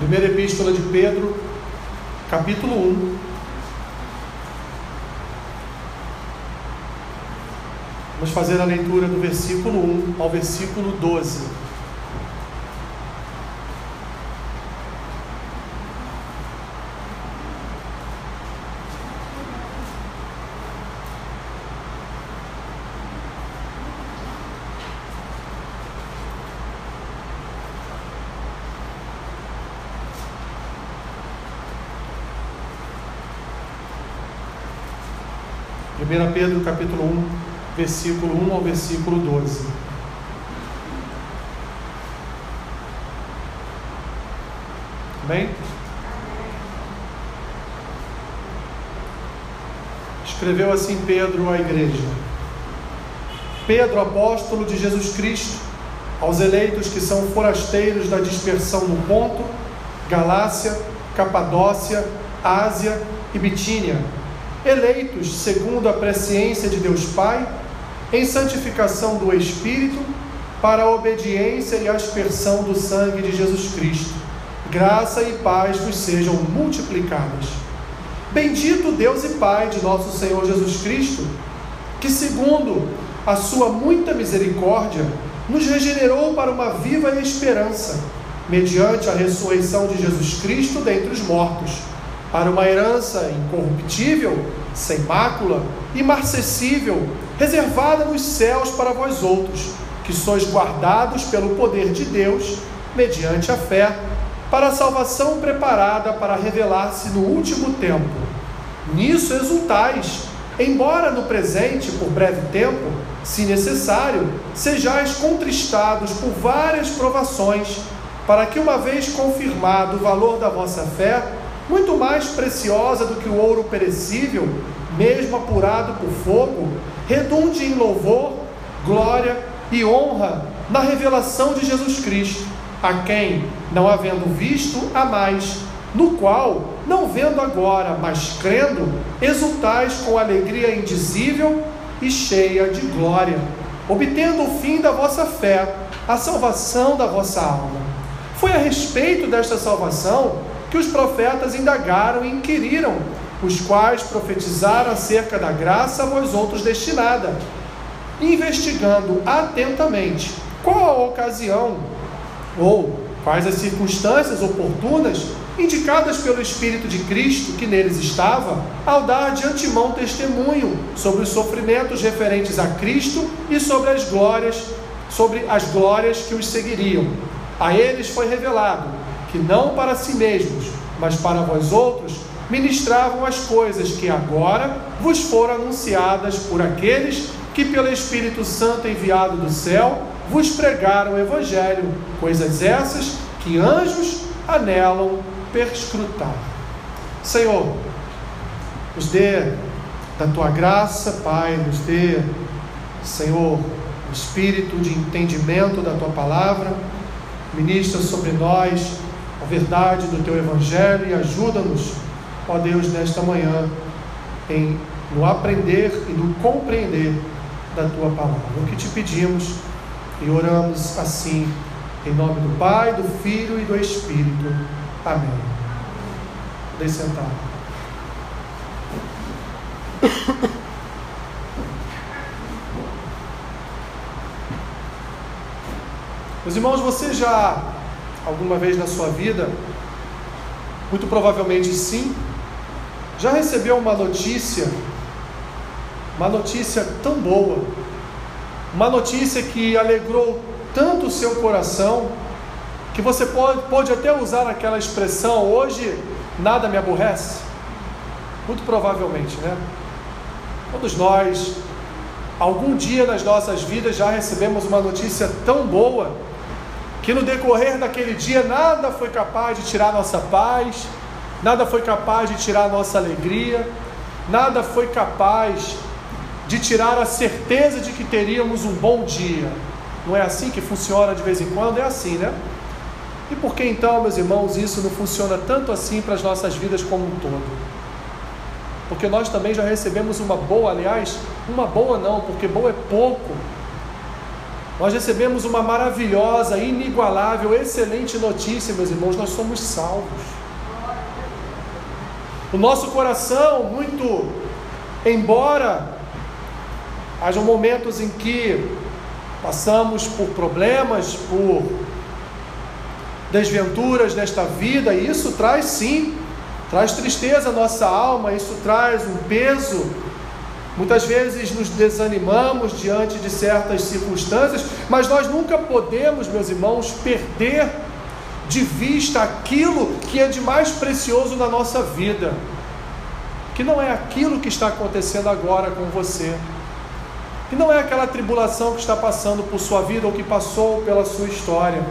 Primeira Epístola de Pedro, capítulo 1. Vamos fazer a leitura do versículo 1 ao versículo 12. Primeira Pedro capítulo 1, versículo 1 ao versículo 12. Bem? Escreveu assim Pedro à igreja: Pedro, apóstolo de Jesus Cristo, aos eleitos que são forasteiros da dispersão no Ponto, Galácia, Capadócia, Ásia e Bitínia, eleitos segundo a presciência de Deus Pai, em santificação do Espírito, para a obediência e aspersão do sangue de Jesus Cristo. Graça e paz vos sejam multiplicadas. Bendito Deus e Pai de nosso Senhor Jesus Cristo, que, segundo a sua muita misericórdia, nos regenerou para uma viva esperança, mediante a ressurreição de Jesus Cristo dentre os mortos, para uma herança incorruptível, sem mácula, imarcessível, reservada nos céus para vós outros, que sois guardados pelo poder de Deus, mediante a fé, para a salvação preparada para revelar-se no último tempo. Nisso exultais, embora no presente, por breve tempo, se necessário, sejais contristados por várias provações, para que, uma vez confirmado o valor da vossa fé, muito mais preciosa do que o ouro perecível, mesmo apurado por fogo, redunde em louvor, glória e honra na revelação de Jesus Cristo, a quem, não havendo visto, a mais, no qual, não vendo agora, mas crendo, exultais com alegria indizível e cheia de glória, obtendo o fim da vossa fé, a salvação da vossa alma. Foi a respeito desta salvação que os profetas indagaram e inquiriram, os quais profetizaram acerca da graça a vós outros destinada, investigando atentamente qual a ocasião ou quais as circunstâncias oportunas indicadas pelo Espírito de Cristo que neles estava, ao dar de antemão testemunho sobre os sofrimentos referentes a Cristo e sobre as glórias, sobre as glórias que os seguiriam. A eles foi revelado que não para si mesmos, mas para vós outros, ministravam as coisas que agora vos foram anunciadas por aqueles que, pelo Espírito Santo enviado do céu, vos pregaram o Evangelho, coisas essas que anjos anelam perscrutar. Senhor, nos dê da tua graça, Pai, nos dê, Senhor, o espírito de entendimento da tua palavra, ministra sobre nós verdade do teu Evangelho e ajuda-nos, ó Deus, nesta manhã, em no aprender e no compreender da tua palavra. O que te pedimos e oramos assim, em nome do Pai, do Filho e do Espírito. Amém. Podem sentar. Meus irmãos, você já alguma vez na sua vida, muito provavelmente sim, já recebeu uma notícia, uma notícia tão boa, uma notícia que alegrou tanto o seu coração, que você pode, pode até usar aquela expressão: hoje nada me aborrece? Muito provavelmente, né? Todos nós, algum dia nas nossas vidas, já recebemos uma notícia tão boa que no decorrer daquele dia nada foi capaz de tirar nossa paz, nada foi capaz de tirar nossa alegria, nada foi capaz de tirar a certeza de que teríamos um bom dia. Não é assim que funciona de vez em quando? É assim, né? E por que então, meus irmãos, isso não funciona tanto assim para as nossas vidas como um todo? Porque nós também já recebemos uma boa, aliás, uma boa não, porque boa é pouco nós recebemos uma maravilhosa, inigualável, excelente notícia, meus irmãos: nós somos salvos. O nosso coração, muito embora haja momentos em que passamos por problemas, por desventuras nesta vida, e isso traz sim, traz tristeza à nossa alma, isso traz um peso Muitas vezes nos desanimamos diante de certas circunstâncias, mas nós nunca podemos, meus irmãos, perder de vista aquilo que é de mais precioso na nossa vida, que não é aquilo que está acontecendo agora com você, que não é aquela tribulação que está passando por sua vida ou que passou pela sua história,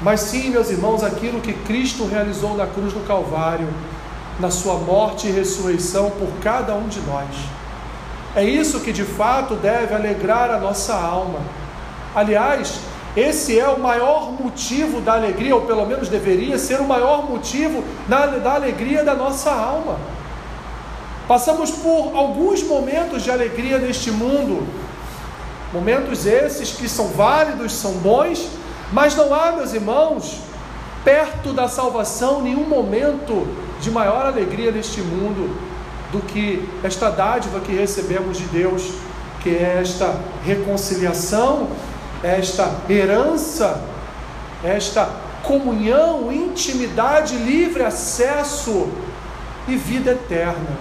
mas sim, meus irmãos, aquilo que Cristo realizou na cruz do Calvário, na sua morte e ressurreição por cada um de nós. É isso que de fato deve alegrar a nossa alma. Aliás, esse é o maior motivo da alegria, ou pelo menos deveria ser o maior motivo da, alegria da nossa alma. Passamos por alguns momentos de alegria neste mundo, momentos esses que são válidos, são bons, mas não há, meus irmãos, perto da salvação, nenhum momento de maior alegria neste mundo do que esta dádiva que recebemos de Deus, que é esta reconciliação, esta herança, esta comunhão, intimidade, livre acesso e vida eterna.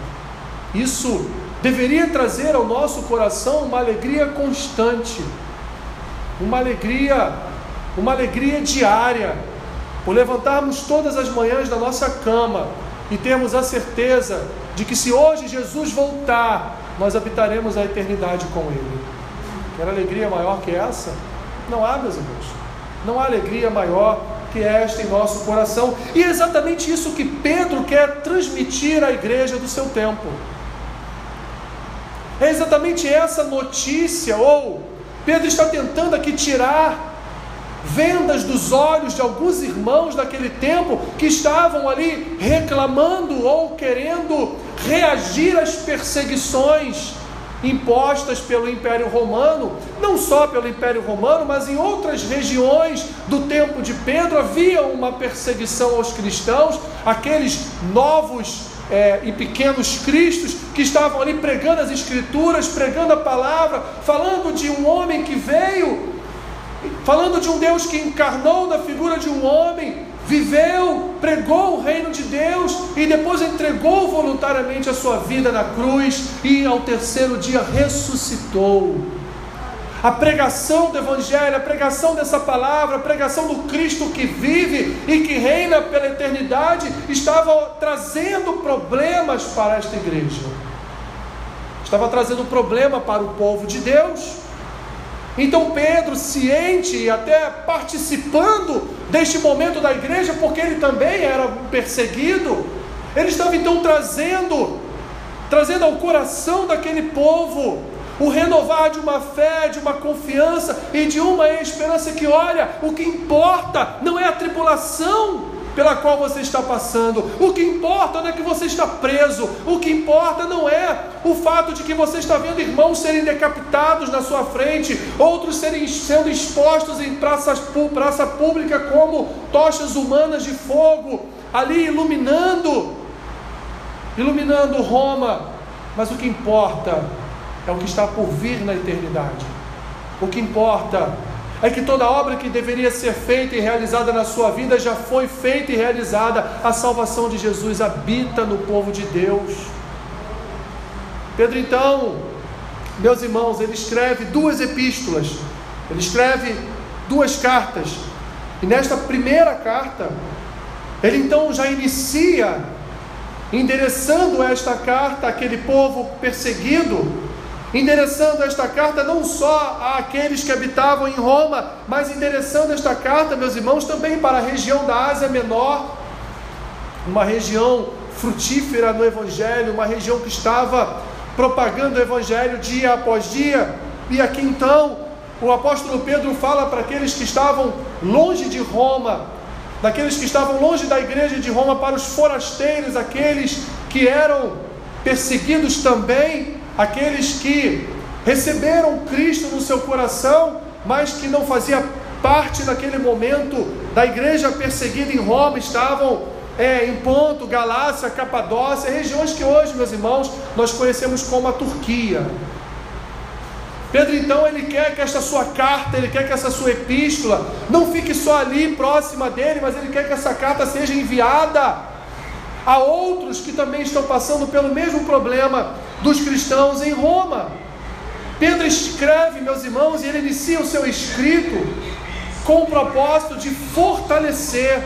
Isso deveria trazer ao nosso coração uma alegria constante, uma alegria, uma alegria diária, por levantarmos todas as manhãs da nossa cama e termos a certeza de que se hoje Jesus voltar, nós habitaremos a eternidade com Ele. Quer alegria maior que essa? Não há, meus irmãos. Não há alegria maior que esta em nosso coração. E é exatamente isso que Pedro quer transmitir à igreja do seu tempo. É exatamente essa notícia, ou Pedro está tentando aqui tirar vendas dos olhos de alguns irmãos daquele tempo que estavam ali reclamando ou querendo reagir às perseguições impostas pelo Império Romano, não só pelo Império Romano, mas em outras regiões do tempo de Pedro havia uma perseguição aos cristãos, aqueles novos é, e pequenos cristos que estavam ali pregando as Escrituras, pregando a palavra, falando de um homem que veio falando de um Deus que encarnou na figura de um homem, viveu, pregou o reino de Deus e depois entregou voluntariamente a sua vida na cruz e ao terceiro dia ressuscitou. A pregação do Evangelho, a pregação dessa palavra, a pregação do Cristo que vive e que reina pela eternidade, estava trazendo problemas para esta igreja, estava trazendo problema para o povo de Deus então Pedro, ciente e até participando deste momento da igreja, porque ele também era perseguido, ele estava então trazendo, trazendo ao coração daquele povo o renovar de uma fé, de uma confiança e de uma esperança que, olha, o que importa não é a tribulação, pela qual você está passando. O que importa não é que você está preso. O que importa não é o fato de que você está vendo irmãos serem decapitados na sua frente, outros serem sendo expostos em praças, praça pública como tochas humanas de fogo, ali iluminando, iluminando Roma. Mas o que importa é o que está por vir na eternidade. O que importa é que toda obra que deveria ser feita e realizada na sua vida já foi feita e realizada. A salvação de Jesus habita no povo de Deus. Pedro, então, meus irmãos, ele escreve duas epístolas, ele escreve duas cartas, e nesta primeira carta, ele então já inicia endereçando esta carta àquele povo perseguido, endereçando esta carta não só àqueles que habitavam em Roma, mas endereçando esta carta, meus irmãos, também para a região da Ásia Menor, uma região frutífera no Evangelho, uma região que estava propagando o Evangelho dia após dia. E aqui então, o apóstolo Pedro fala para aqueles que estavam longe de Roma, daqueles que estavam longe da igreja de Roma, para os forasteiros, aqueles que eram perseguidos também aqueles que receberam Cristo no seu coração, mas que não fazia parte naquele momento da igreja perseguida em Roma, estavam é, em Ponto, Galácia, Capadócia, regiões que hoje, meus irmãos, nós conhecemos como a Turquia. Pedro então ele quer que esta sua carta, ele quer que essa sua epístola não fique só ali próxima dele, mas ele quer que essa carta seja enviada a outros que também estão passando pelo mesmo problema dos cristãos em Roma. Pedro escreve, meus irmãos, e ele inicia o seu escrito com o propósito de fortalecer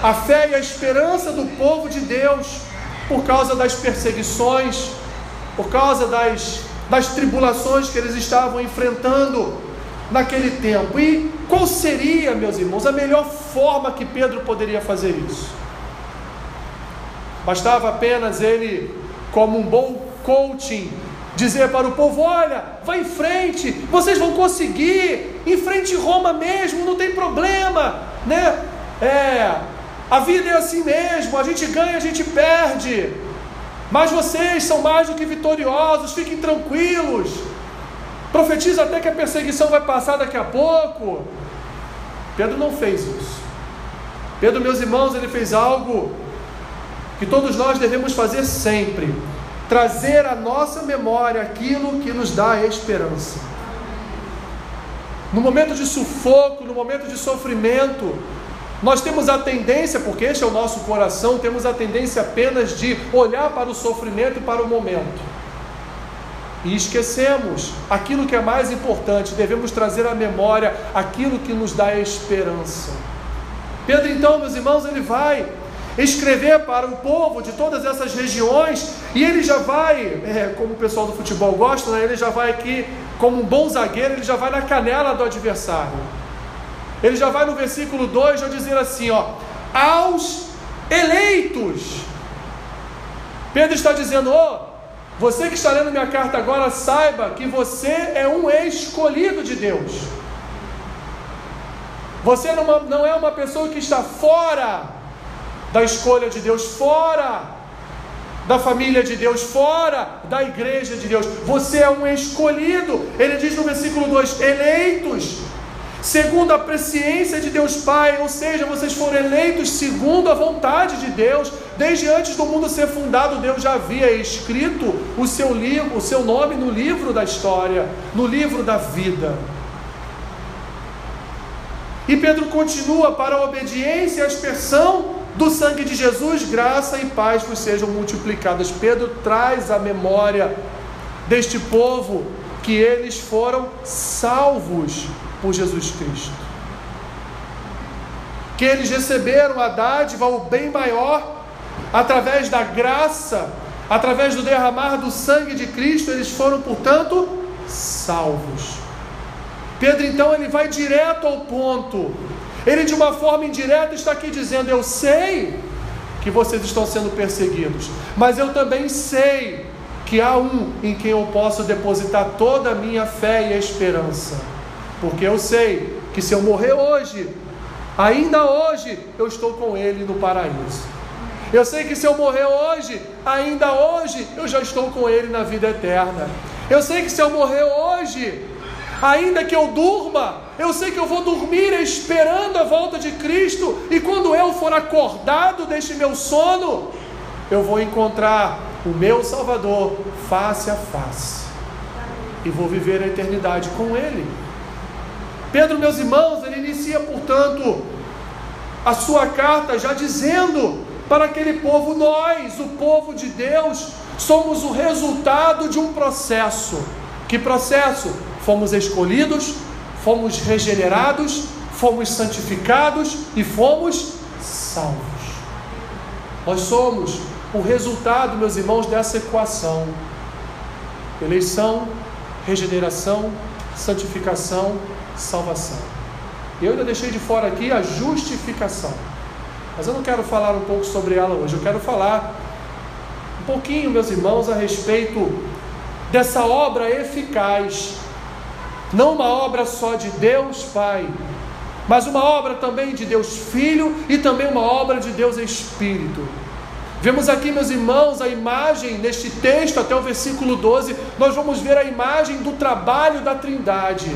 a fé e a esperança do povo de Deus por causa das perseguições, por causa das das tribulações que eles estavam enfrentando naquele tempo. E qual seria, meus irmãos, a melhor forma que Pedro poderia fazer isso? Bastava apenas ele, como um bom coaching, dizer para o povo: olha, vai em frente, vocês vão conseguir, em frente Roma mesmo, não tem problema, né? É, a vida é assim mesmo, a gente ganha, a gente perde. Mas vocês são mais do que vitoriosos, fiquem tranquilos. Profetiza até que a perseguição vai passar daqui a pouco. Pedro não fez isso. Pedro, meus irmãos, ele fez algo que todos nós devemos fazer sempre: trazer à nossa memória aquilo que nos dá esperança. No momento de sufoco, no momento de sofrimento, nós temos a tendência, porque este é o nosso coração, temos a tendência apenas de olhar para o sofrimento e para o momento. E esquecemos aquilo que é mais importante, devemos trazer à memória aquilo que nos dá esperança. Pedro, então, meus irmãos, ele vai escrever para o povo de todas essas regiões e ele já vai, é, como o pessoal do futebol gosta, né, ele já vai aqui, como um bom zagueiro, ele já vai na canela do adversário. Ele já vai no versículo 2 já dizer assim, ó, aos eleitos. Pedro está dizendo, ó, oh, você que está lendo minha carta agora, saiba que você é um escolhido de Deus. Você não, não é uma pessoa que está fora da escolha de Deus, fora da família de Deus, fora da igreja de Deus. Você é um escolhido. Ele diz no versículo 2: eleitos segundo a presciência de Deus Pai, ou seja, vocês foram eleitos segundo a vontade de Deus. Desde antes do mundo ser fundado, Deus já havia escrito o seu livro, o seu nome no livro da história, no livro da vida. E Pedro continua para a obediência e a aspersão do sangue de Jesus, graça e paz vos sejam multiplicadas. Pedro traz a memória deste povo que eles foram salvos por Jesus Cristo. Que eles receberam a dádiva, o bem maior, através da graça, através do derramar do sangue de Cristo, eles foram, portanto, salvos. Pedro então ele vai direto ao ponto. Ele de uma forma indireta está aqui dizendo: Eu sei que vocês estão sendo perseguidos, mas eu também sei que há um em quem eu posso depositar toda a minha fé e esperança. Porque eu sei que se eu morrer hoje, ainda hoje eu estou com Ele no paraíso. Eu sei que se eu morrer hoje, ainda hoje eu já estou com Ele na vida eterna. Eu sei que se eu morrer hoje, ainda que eu durma, eu sei que eu vou dormir esperando a volta de Cristo, e quando eu for acordado deste meu sono, eu vou encontrar o meu Salvador face a face, e vou viver a eternidade com Ele. Pedro, meus irmãos, ele inicia, portanto, a sua carta já dizendo para aquele povo: nós, o povo de Deus, somos o resultado de um processo. Que processo? Fomos escolhidos, fomos regenerados, fomos santificados e fomos salvos. Nós somos o resultado, meus irmãos, dessa equação: eleição, regeneração, santificação salvação. Eu ainda deixei de fora aqui a justificação. Mas eu não quero falar um pouco sobre ela hoje. Eu quero falar um pouquinho, meus irmãos, a respeito dessa obra eficaz. Não uma obra só de Deus Pai, mas uma obra também de Deus Filho e também uma obra de Deus Espírito. Vemos aqui, meus irmãos, a imagem neste texto, até o versículo 12, nós vamos ver a imagem do trabalho da Trindade.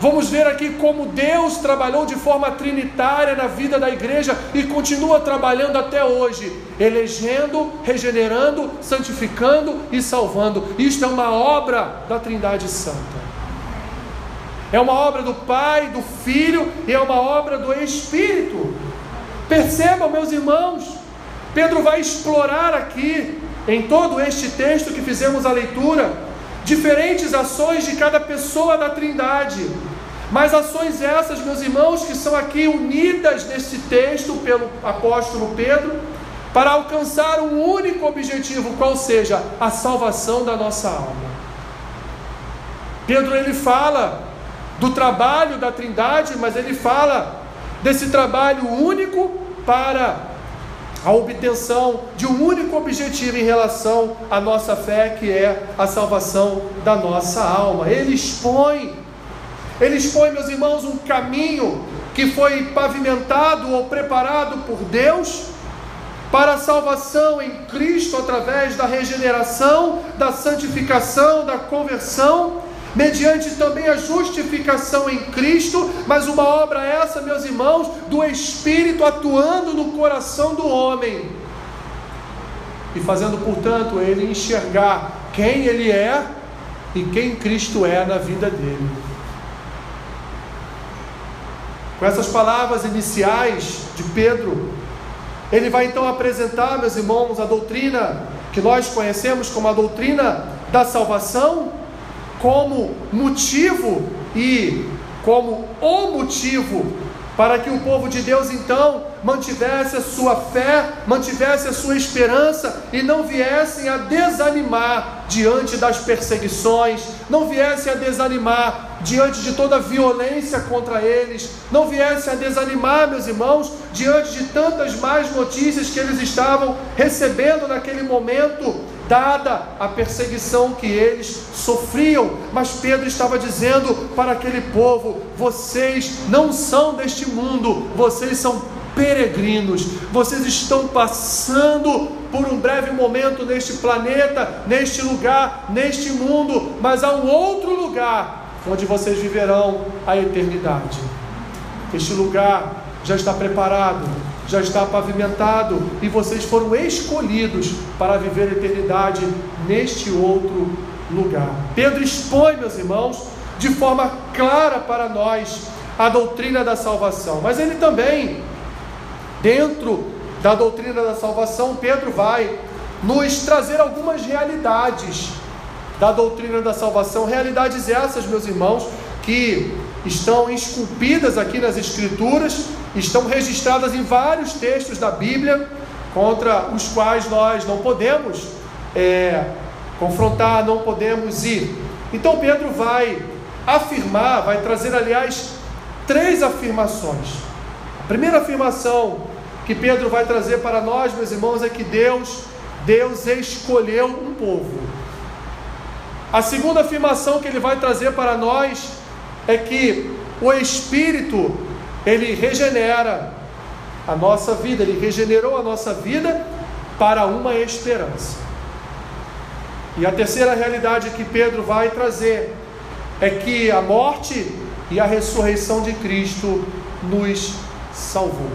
Vamos ver aqui como Deus trabalhou de forma trinitária na vida da igreja e continua trabalhando até hoje, elegendo, regenerando, santificando e salvando. Isto é uma obra da Trindade Santa. É uma obra do Pai, do Filho e é uma obra do Espírito. Percebam, meus irmãos, Pedro vai explorar aqui, em todo este texto que fizemos a leitura, diferentes ações de cada pessoa da Trindade. Mas ações essas, meus irmãos, que são aqui unidas nesse texto pelo apóstolo Pedro, para alcançar um único objetivo, qual seja a salvação da nossa alma. Pedro ele fala do trabalho da Trindade, mas ele fala desse trabalho único para a obtenção de um único objetivo em relação à nossa fé, que é a salvação da nossa alma. Ele expõe, ele expõe, meus irmãos, um caminho que foi pavimentado ou preparado por Deus para a salvação em Cristo através da regeneração, da santificação, da conversão mediante também a justificação em Cristo, mas uma obra essa, meus irmãos, do Espírito atuando no coração do homem e fazendo, portanto, ele enxergar quem ele é e quem Cristo é na vida dele. Com essas palavras iniciais de Pedro, ele vai então apresentar, meus irmãos, a doutrina que nós conhecemos como a doutrina da salvação como motivo e como o motivo para que o povo de Deus então mantivesse a sua fé, mantivesse a sua esperança e não viessem a desanimar diante das perseguições, não viessem a desanimar diante de toda a violência contra eles, não viessem a desanimar, meus irmãos, diante de tantas más notícias que eles estavam recebendo naquele momento dada a perseguição que eles sofriam. Mas Pedro estava dizendo para aquele povo: vocês não são deste mundo, vocês são peregrinos, vocês estão passando por um breve momento neste planeta, neste lugar, neste mundo, mas há um outro lugar onde vocês viverão a eternidade. Este lugar já está preparado, já está pavimentado e vocês foram escolhidos para viver a eternidade neste outro lugar. Pedro expõe, meus irmãos, de forma clara para nós a doutrina da salvação, mas ele também, dentro da doutrina da salvação, Pedro vai nos trazer algumas realidades da doutrina da salvação, realidades essas, meus irmãos, que estão esculpidas aqui nas Escrituras, estão registradas em vários textos da Bíblia, contra os quais nós não podemos é, confrontar, não podemos ir. Então Pedro vai afirmar, vai trazer, aliás, três afirmações. A primeira afirmação que Pedro vai trazer para nós, meus irmãos, é que Deus, Deus escolheu um povo. A segunda afirmação que ele vai trazer para nós é que o Espírito, ele regenera a nossa vida, ele regenerou a nossa vida para uma esperança. E a terceira realidade que Pedro vai trazer é que a morte e a ressurreição de Cristo nos salvou.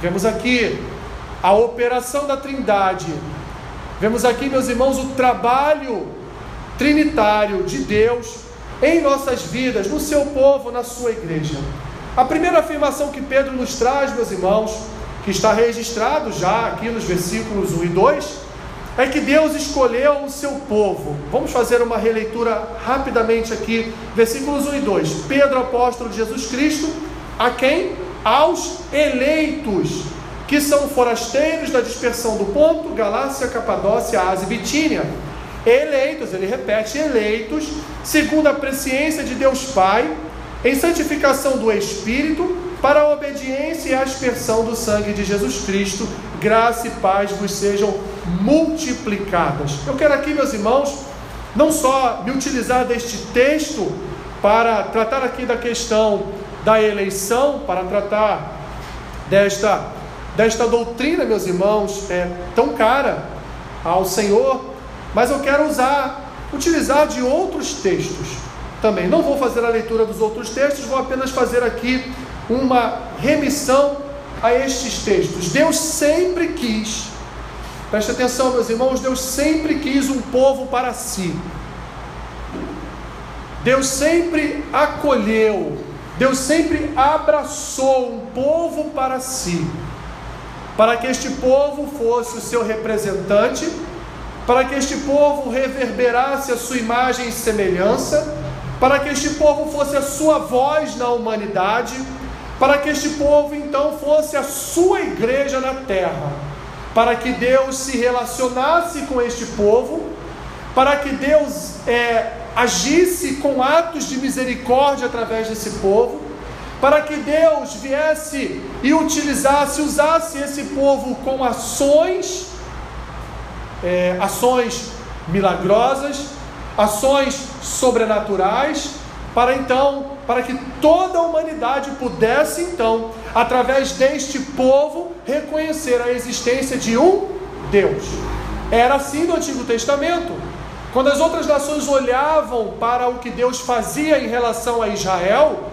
Vemos aqui a operação da Trindade. Vemos aqui, meus irmãos, o trabalho trinitário de Deus em nossas vidas, no seu povo, na sua igreja. A primeira afirmação que Pedro nos traz, meus irmãos, que está registrado já aqui nos versículos 1 e 2, é que Deus escolheu o seu povo. Vamos fazer uma releitura rapidamente aqui, versículos 1 e 2. Pedro, apóstolo de Jesus Cristo, a quem? Aos eleitos, que são forasteiros da dispersão do ponto, Galácia, Capadócia, Ásia e Bitínia eleitos, ele repete, eleitos, segundo a presciência de Deus Pai, em santificação do Espírito, para a obediência e a aspersão do sangue de Jesus Cristo, graça e paz vos sejam multiplicadas. Eu quero aqui, meus irmãos, não só me utilizar deste texto para tratar aqui da questão da eleição, para tratar desta, desta doutrina, meus irmãos, é tão cara ao Senhor, mas eu quero usar, utilizar de outros textos também. Não vou fazer a leitura dos outros textos, vou apenas fazer aqui uma remissão a estes textos. Deus sempre quis, preste atenção, meus irmãos, Deus sempre quis um povo para si. Deus sempre acolheu, Deus sempre abraçou um povo para si, para que este povo fosse o seu representante, para que este povo reverberasse a sua imagem e semelhança, para que este povo fosse a sua voz na humanidade, para que este povo então fosse a sua igreja na terra, para que Deus se relacionasse com este povo, para que Deus é, agisse com atos de misericórdia através desse povo, para que Deus viesse e utilizasse, usasse esse povo com ações, é, ações milagrosas, ações sobrenaturais, para então, para que toda a humanidade pudesse então, através deste povo, reconhecer a existência de um Deus. Era assim no Antigo Testamento. Quando as outras nações olhavam para o que Deus fazia em relação a Israel,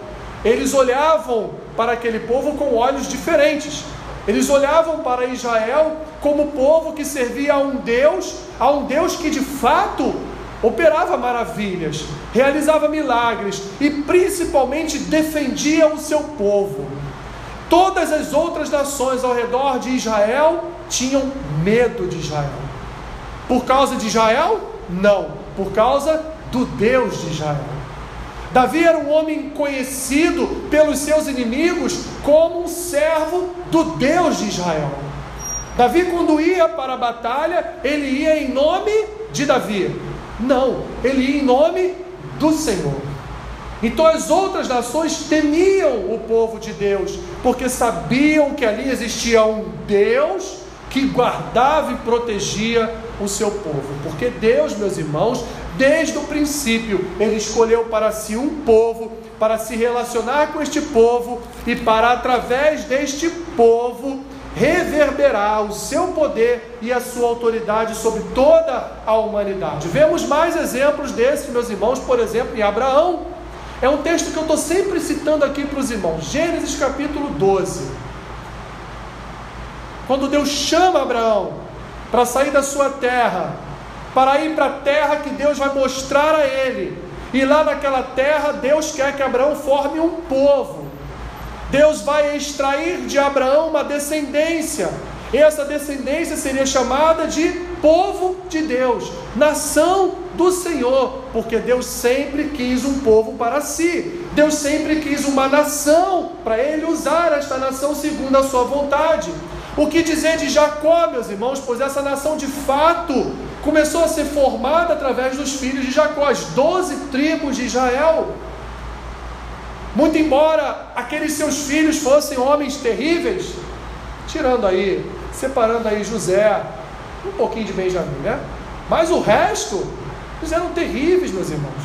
eles olhavam para aquele povo com olhos diferentes. Eles olhavam para Israel como povo que servia a um Deus, a um Deus que de fato operava maravilhas, realizava milagres e principalmente defendia o seu povo. Todas as outras nações ao redor de Israel tinham medo de Israel. Por causa de Israel? Não, por causa do Deus de Israel. Davi era um homem conhecido pelos seus inimigos como um servo do Deus de Israel. Davi, quando ia para a batalha, ele ia em nome de Davi. Não, ele ia em nome do Senhor. Então as outras nações temiam o povo de Deus, porque sabiam que ali existia um Deus que guardava e protegia o seu povo. Porque Deus, meus irmãos, desde o princípio, Ele escolheu para si um povo, para se relacionar com este povo e para, através deste povo, reverberar o seu poder e a sua autoridade sobre toda a humanidade. Vemos mais exemplos desses, meus irmãos, por exemplo, em Abraão. É um texto que eu estou sempre citando aqui para os irmãos, Gênesis capítulo 12. Quando Deus chama Abraão para sair da sua terra, para ir para a terra que Deus vai mostrar a ele. E lá naquela terra, Deus quer que Abraão forme um povo. Deus vai extrair de Abraão uma descendência. Essa descendência seria chamada de povo de Deus, nação do Senhor, porque Deus sempre quis um povo para si. Deus sempre quis uma nação para ele usar esta nação segundo a sua vontade. O que dizer de Jacó, meus irmãos? Pois essa nação de fato começou a ser formada através dos filhos de Jacó, as doze tribos de Israel. Muito embora aqueles seus filhos fossem homens terríveis, tirando aí, separando aí José, um pouquinho de Benjamim, né? Mas o resto, eles eram terríveis, meus irmãos.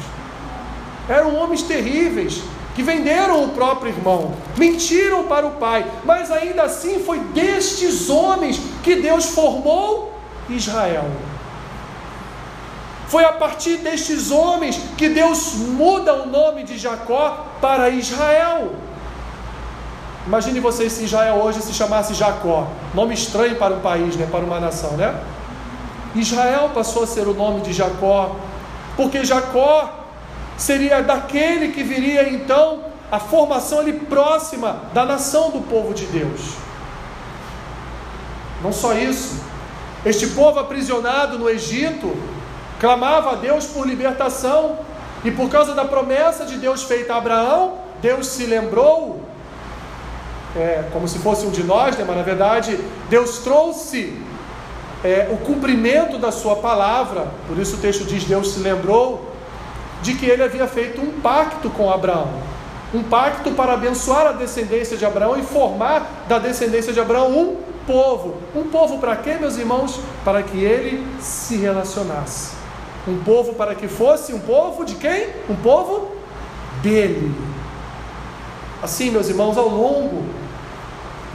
Eram homens terríveis, que venderam o próprio irmão, mentiram para o pai, mas ainda assim foi destes homens que Deus formou Israel. Foi a partir destes homens que Deus muda o nome de Jacó para Israel. Imagine vocês se Israel hoje se chamasse Jacó, nome estranho para um país, né, para uma nação, né? Israel passou a ser o nome de Jacó, porque Jacó seria daquele que viria então a formação ali próxima da nação do povo de Deus. Não só isso, este povo aprisionado no Egito clamava a Deus por libertação, e por causa da promessa de Deus feita a Abraão, Deus se lembrou, é, como se fosse um de nós, né? mas na verdade Deus trouxe é, o cumprimento da sua palavra, por isso o texto diz: Deus se lembrou de que ele havia feito um pacto com Abraão. Um pacto para abençoar a descendência de Abraão e formar da descendência de Abraão um povo. Um povo para quê, meus irmãos? Para que ele se relacionasse. Um povo para que fosse um povo de quem? Um povo dele. Assim, meus irmãos, ao longo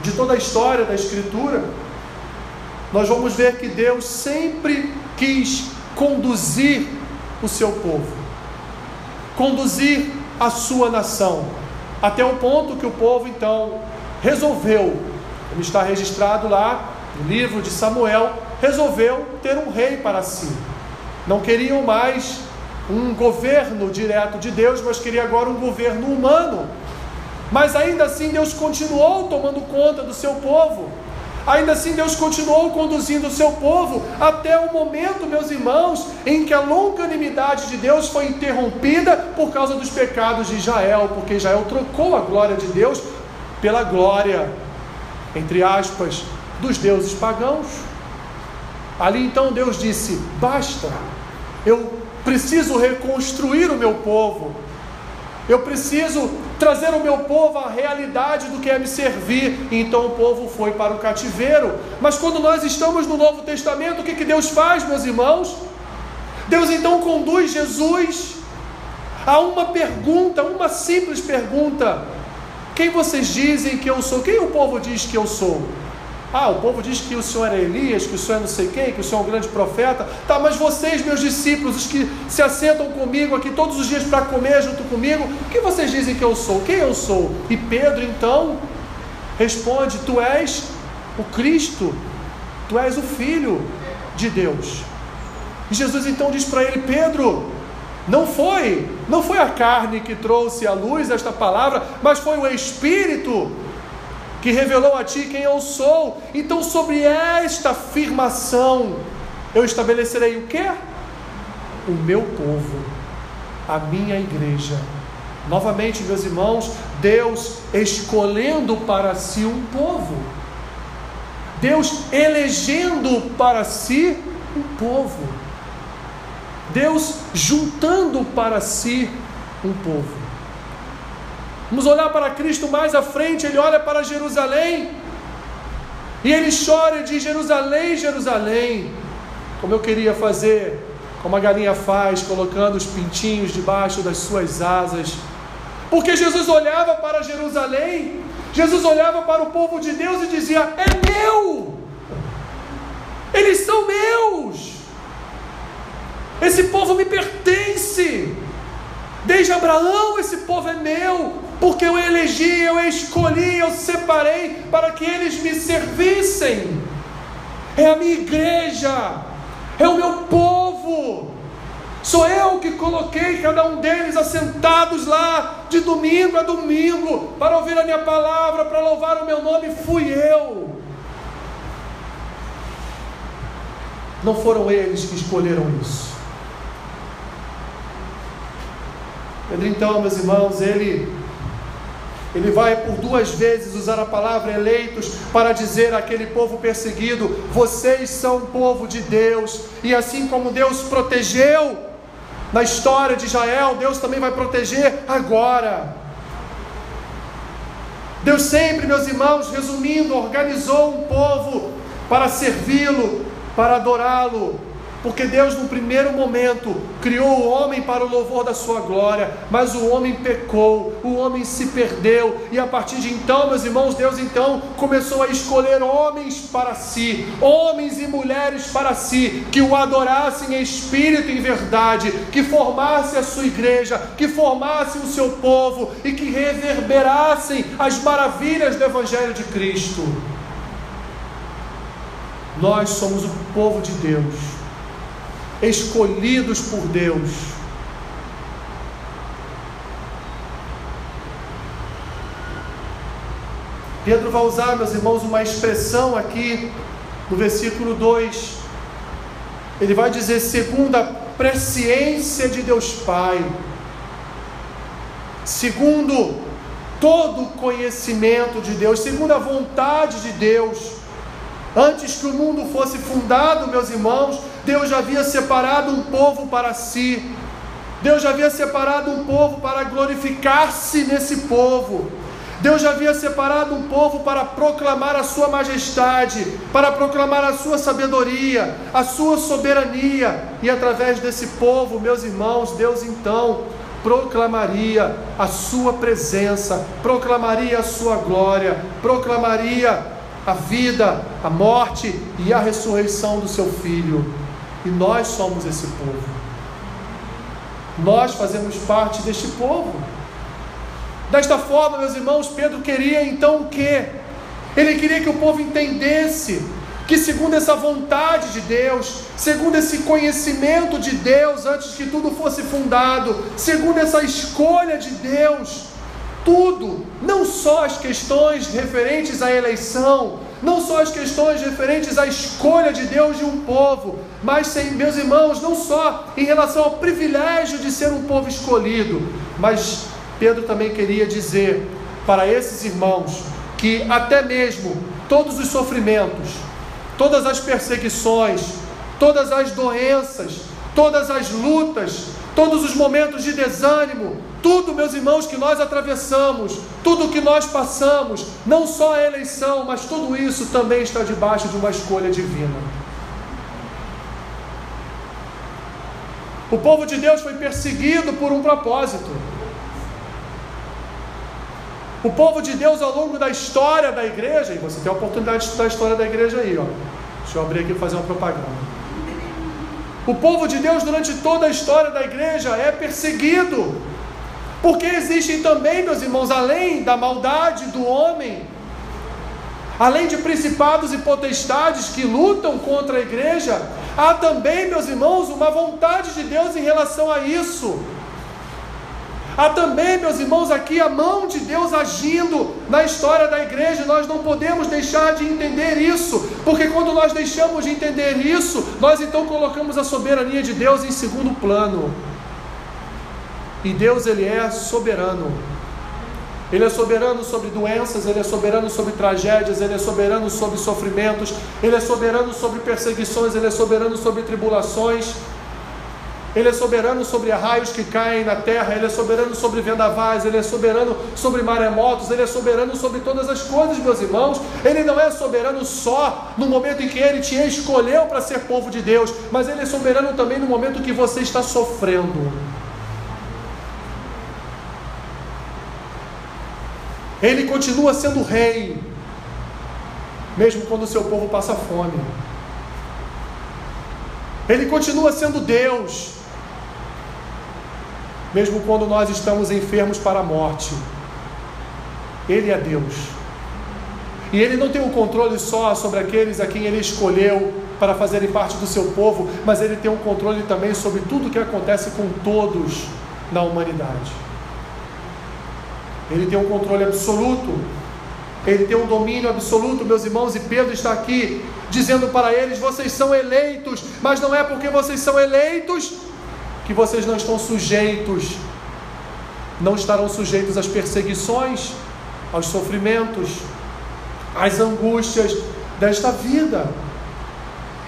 de toda a história da Escritura, nós vamos ver que Deus sempre quis conduzir o seu povo. conduzir a sua nação. Até o ponto que o povo então resolveu, como está registrado lá no livro de Samuel, resolveu ter um rei para si. Não queriam mais um governo direto de Deus, mas queria agora um governo humano. Mas ainda assim Deus continuou tomando conta do seu povo. Ainda assim, Deus continuou conduzindo o seu povo até o momento, meus irmãos, em que a longanimidade de Deus foi interrompida por causa dos pecados de Israel, porque Israel trocou a glória de Deus pela glória, entre aspas, dos deuses pagãos. Ali então Deus disse: basta, eu preciso reconstruir o meu povo, eu preciso trazer o meu povo à realidade do que é me servir. Então o povo foi para o cativeiro. Mas quando nós estamos no Novo Testamento, o que, que Deus faz, meus irmãos? Deus então conduz Jesus a uma pergunta, uma simples pergunta: Quem vocês dizem que eu sou? Quem o povo diz que eu sou? Ah, o povo diz que o Senhor é Elias, que o Senhor é não sei quem, que o Senhor é um grande profeta. Tá, mas vocês, meus discípulos, os que se assentam comigo aqui todos os dias para comer junto comigo, o que vocês dizem que eu sou? Quem eu sou? E Pedro então responde: Tu és o Cristo, tu és o Filho de Deus. E Jesus então diz para ele: Pedro, não foi, não foi a carne que trouxe à luz esta palavra, mas foi o Espírito que revelou a ti quem eu sou. Então, sobre esta afirmação, eu estabelecerei o que? O meu povo, a minha igreja. Novamente, meus irmãos, Deus escolhendo para si um povo, Deus elegendo para si um povo, Deus juntando para si um povo. Vamos olhar para Cristo mais à frente, ele olha para Jerusalém e ele chora de Jerusalém, Jerusalém, como eu queria fazer, como a galinha faz, colocando os pintinhos debaixo das suas asas. Porque Jesus olhava para Jerusalém, Jesus olhava para o povo de Deus e dizia: É meu, eles são meus, esse povo me pertence. Desde Abraão, esse povo é meu, porque eu elegi, eu escolhi, eu separei para que eles me servissem. É a minha igreja, é o meu povo. Sou eu que coloquei cada um deles assentados lá de domingo a domingo para ouvir a minha palavra, para louvar o meu nome. Fui eu. Não foram eles que escolheram isso. Pedro, então, meus irmãos, ele ele vai por duas vezes usar a palavra eleitos para dizer àquele povo perseguido: vocês são povo de Deus, e assim como Deus protegeu na história de Israel, Deus também vai proteger agora. Deus sempre, meus irmãos, resumindo, organizou um povo para servi-lo, para adorá-lo, porque Deus, no primeiro momento, criou o homem para o louvor da sua glória, mas o homem pecou, o homem se perdeu, e a partir de então, meus irmãos, Deus então começou a escolher homens para si, homens e mulheres para si, que o adorassem em espírito e em verdade, que formasse a sua igreja, que formasse o seu povo e que reverberassem as maravilhas do Evangelho de Cristo. Nós somos o povo de Deus escolhidos por Deus. Pedro vai usar, meus irmãos, uma expressão aqui no versículo 2. Ele vai dizer, segundo a presciência de Deus Pai, segundo todo o conhecimento de Deus, segundo a vontade de Deus, antes que o mundo fosse fundado, meus irmãos, Deus já havia separado um povo para si. Deus já havia separado um povo para glorificar-se nesse povo. Deus já havia separado um povo para proclamar a sua majestade, para proclamar a sua sabedoria, a sua soberania, e através desse povo, meus irmãos, Deus então proclamaria a sua presença, proclamaria a sua glória, proclamaria a vida, a morte e a ressurreição do seu filho. E nós somos esse povo. Nós fazemos parte deste povo. Desta forma, meus irmãos, Pedro queria então o quê? Ele queria que o povo entendesse que, segundo essa vontade de Deus, segundo esse conhecimento de Deus antes que tudo fosse fundado, segundo essa escolha de Deus, tudo, não só as questões referentes à eleição, não só as questões referentes à escolha de Deus de um povo, mas, meus irmãos, não só em relação ao privilégio de ser um povo escolhido, mas Pedro também queria dizer para esses irmãos que até mesmo todos os sofrimentos, todas as perseguições, todas as doenças, todas as lutas, todos os momentos de desânimo, tudo, meus irmãos, que nós atravessamos, tudo que nós passamos, não só a eleição, mas tudo isso também está debaixo de uma escolha divina. O povo de Deus foi perseguido por um propósito. O povo de Deus ao longo da história da igreja, e você tem a oportunidade de estudar a história da igreja aí, ó. Deixa eu abrir aqui e fazer uma propaganda. O povo de Deus, durante toda a história da igreja, é perseguido. Porque existem também, meus irmãos, além da maldade do homem, além de principados e potestades que lutam contra a igreja, há também, meus irmãos, uma vontade de Deus em relação a isso. Há também, meus irmãos, aqui a mão de Deus agindo na história da igreja, nós não podemos deixar de entender isso, porque quando nós deixamos de entender isso, nós então colocamos a soberania de Deus em segundo plano. E Deus, Ele é soberano. Ele é soberano sobre doenças, Ele é soberano sobre tragédias, Ele é soberano sobre sofrimentos, Ele é soberano sobre perseguições, Ele é soberano sobre tribulações. Ele é soberano sobre raios que caem na terra, Ele é soberano sobre vendavais, Ele é soberano sobre maremotos, Ele é soberano sobre todas as coisas, meus irmãos. Ele não é soberano só no momento em que Ele te escolheu para ser povo de Deus, mas Ele é soberano também no momento que você está sofrendo. Ele continua sendo rei, mesmo quando o seu povo passa fome. Ele continua sendo Deus, mesmo quando nós estamos enfermos para a morte. Ele é Deus. E Ele não tem o um controle só sobre aqueles a quem Ele escolheu para fazerem parte do seu povo, mas Ele tem um controle também sobre tudo o que acontece com todos na humanidade. Ele tem um controle absoluto, Ele tem um domínio absoluto, meus irmãos, e Pedro está aqui dizendo para eles: vocês são eleitos, mas não é porque vocês são eleitos que vocês não estão sujeitos, não estarão sujeitos às perseguições, aos sofrimentos, às angústias desta vida.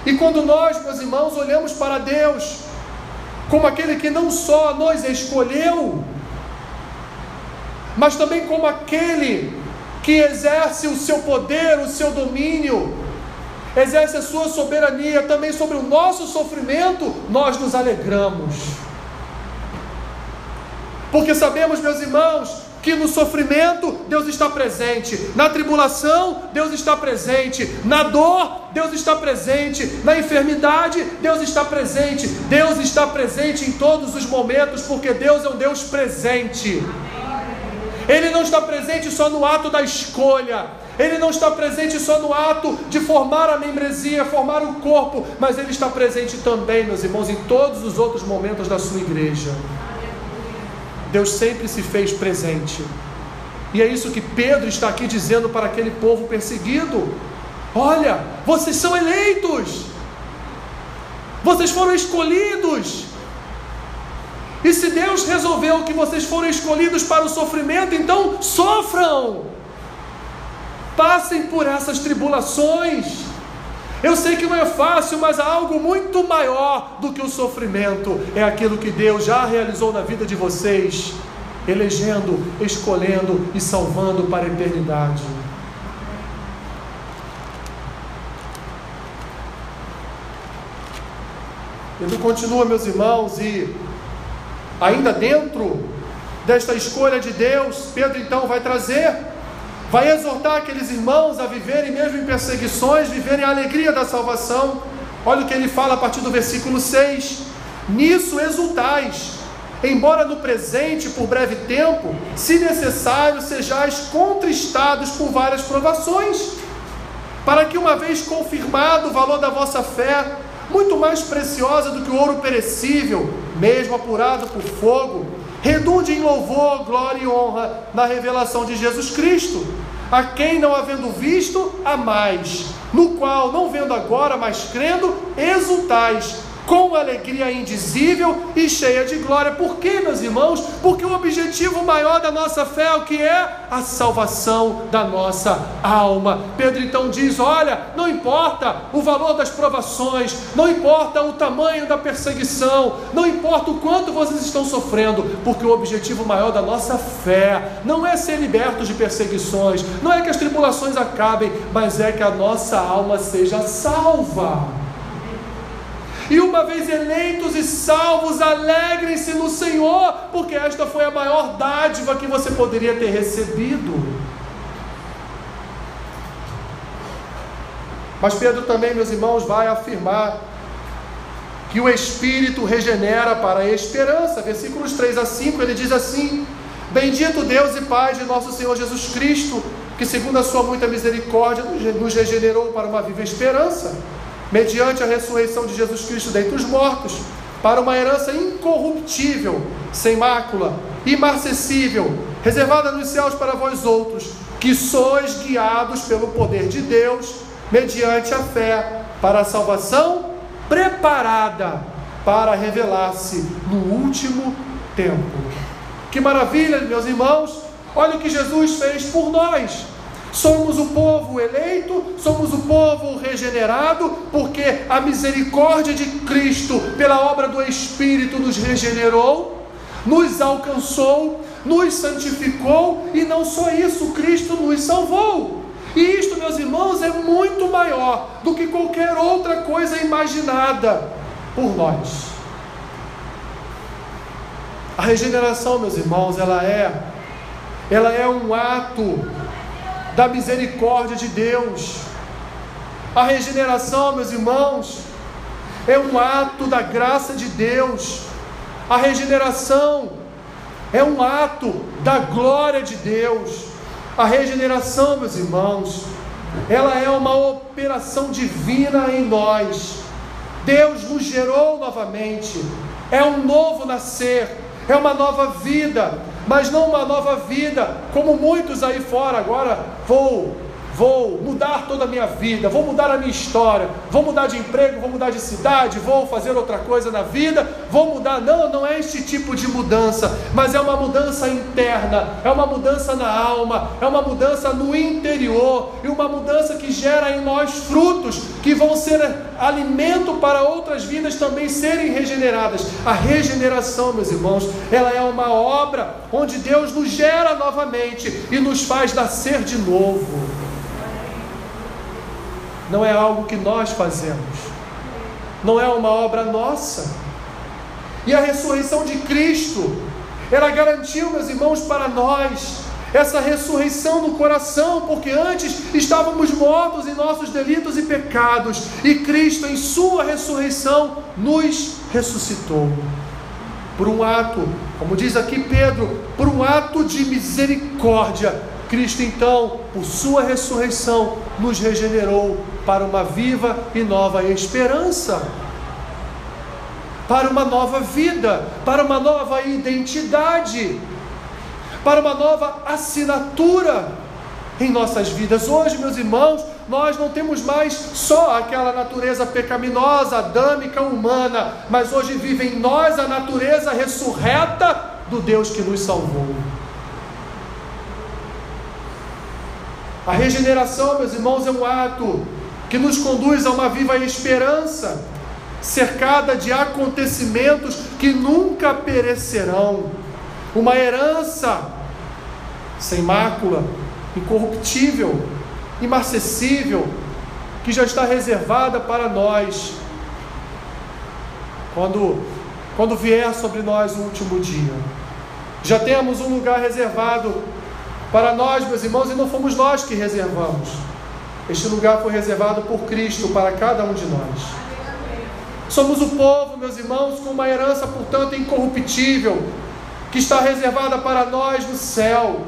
E quando nós, meus irmãos, olhamos para Deus como aquele que não só nos escolheu, mas também como aquele que exerce o seu poder, o seu domínio, exerce a sua soberania também sobre o nosso sofrimento, nós nos alegramos. Porque sabemos, meus irmãos, que no sofrimento Deus está presente, na tribulação Deus está presente, na dor Deus está presente, na enfermidade Deus está presente, Deus está presente em todos os momentos, porque Deus é um Deus presente. Ele não está presente só no ato da escolha, ele não está presente só no ato de formar a membresia, formar o corpo, mas Ele está presente também, meus irmãos, em todos os outros momentos da sua igreja. Deus sempre se fez presente. E é isso que Pedro está aqui dizendo para aquele povo perseguido: olha, vocês são eleitos, vocês foram escolhidos. E se Deus resolveu que vocês foram escolhidos para o sofrimento, então sofram passem por essas tribulações. Eu sei que não é fácil, mas há algo muito maior do que o sofrimento. É aquilo que Deus já realizou na vida de vocês, elegendo, escolhendo e salvando para a eternidade. Ele continua, meus irmãos, e ainda dentro desta escolha de Deus, Pedro então vai trazer vai exortar aqueles irmãos a viverem, mesmo em perseguições, viverem a alegria da salvação. Olha o que ele fala a partir do versículo 6: Nisso exultais, embora no presente, por breve tempo, se necessário, sejais contristados por várias provações, para que, uma vez confirmado o valor da vossa fé, muito mais preciosa do que o ouro perecível, mesmo apurado por fogo, redunde em louvor, glória e honra na revelação de Jesus Cristo, a quem não havendo visto, a mais, no qual, não vendo agora, mas crendo, exultais com alegria indizível e cheia de glória. Por quê, meus irmãos? Porque o objetivo maior da nossa fé é o que é? A salvação da nossa alma. Pedro então diz: Olha, não importa o valor das provações, não importa o tamanho da perseguição, não importa o quanto vocês estão sofrendo, porque o objetivo maior da nossa fé não é ser libertos de perseguições, não é que as tribulações acabem, mas é que a nossa alma seja salva. E uma vez eleitos e salvos, alegrem-se no Senhor, porque esta foi a maior dádiva que você poderia ter recebido. Mas Pedro também, meus irmãos, vai afirmar que o Espírito regenera para a esperança. Versículos 3 a 5, ele diz assim: Bendito Deus e Pai de nosso Senhor Jesus Cristo, que segundo a sua muita misericórdia nos regenerou para uma viva esperança mediante a ressurreição de Jesus Cristo dentre os mortos, para uma herança incorruptível, sem mácula, imarcessível, reservada nos céus para vós outros, que sois guiados pelo poder de Deus, mediante a fé, para a salvação preparada para revelar-se no último tempo. Que maravilha, meus irmãos! Olha o que Jesus fez por nós. Somos o povo eleito, somos o povo regenerado, porque a misericórdia de Cristo, pela obra do Espírito, nos regenerou, nos alcançou, nos santificou e não só isso, Cristo nos salvou. E isto, meus irmãos, é muito maior do que qualquer outra coisa imaginada por nós. A regeneração, meus irmãos, ela é ela é um ato da misericórdia de Deus. A regeneração, meus irmãos, é um ato da graça de Deus. A regeneração é um ato da glória de Deus. A regeneração, meus irmãos, ela é uma operação divina em nós. Deus nos gerou novamente. É um novo nascer, é uma nova vida, mas não uma nova vida, como muitos aí fora agora vou vou mudar toda a minha vida, vou mudar a minha história, vou mudar de emprego, vou mudar de cidade, vou fazer outra coisa na vida, vou mudar. Não, não é este tipo de mudança, mas é uma mudança interna, é uma mudança na alma, é uma mudança no interior e uma mudança que gera em nós frutos que vão ser alimento para outras vidas também serem regeneradas. A regeneração, meus irmãos, ela é uma obra onde Deus nos gera novamente e nos faz nascer de novo não é algo que nós fazemos, não é uma obra nossa. E a ressurreição de Cristo, ela garantiu, meus irmãos, para nós essa ressurreição no coração, porque antes estávamos mortos em nossos delitos e pecados, e Cristo, em Sua ressurreição, nos ressuscitou. Por um ato, como diz aqui Pedro, por um ato de misericórdia, Cristo, então, por Sua ressurreição, nos regenerou para uma viva e nova esperança, para uma nova vida, para uma nova identidade, para uma nova assinatura em nossas vidas. Hoje, meus irmãos, nós não temos mais só aquela natureza pecaminosa, adâmica, humana, mas hoje vive em nós a natureza ressurreta do Deus que nos salvou. A regeneração, meus irmãos, é um ato que nos conduz a uma viva esperança, cercada de acontecimentos que nunca perecerão, uma herança sem mácula, incorruptível, imarcessível, que já está reservada para nós, quando, quando vier sobre nós o último dia. Já temos um lugar reservado para nós, meus irmãos, e não fomos nós que reservamos. Este lugar foi reservado por Cristo para cada um de nós. Somos o povo, meus irmãos, com uma herança, portanto, incorruptível, que está reservada para nós no céu.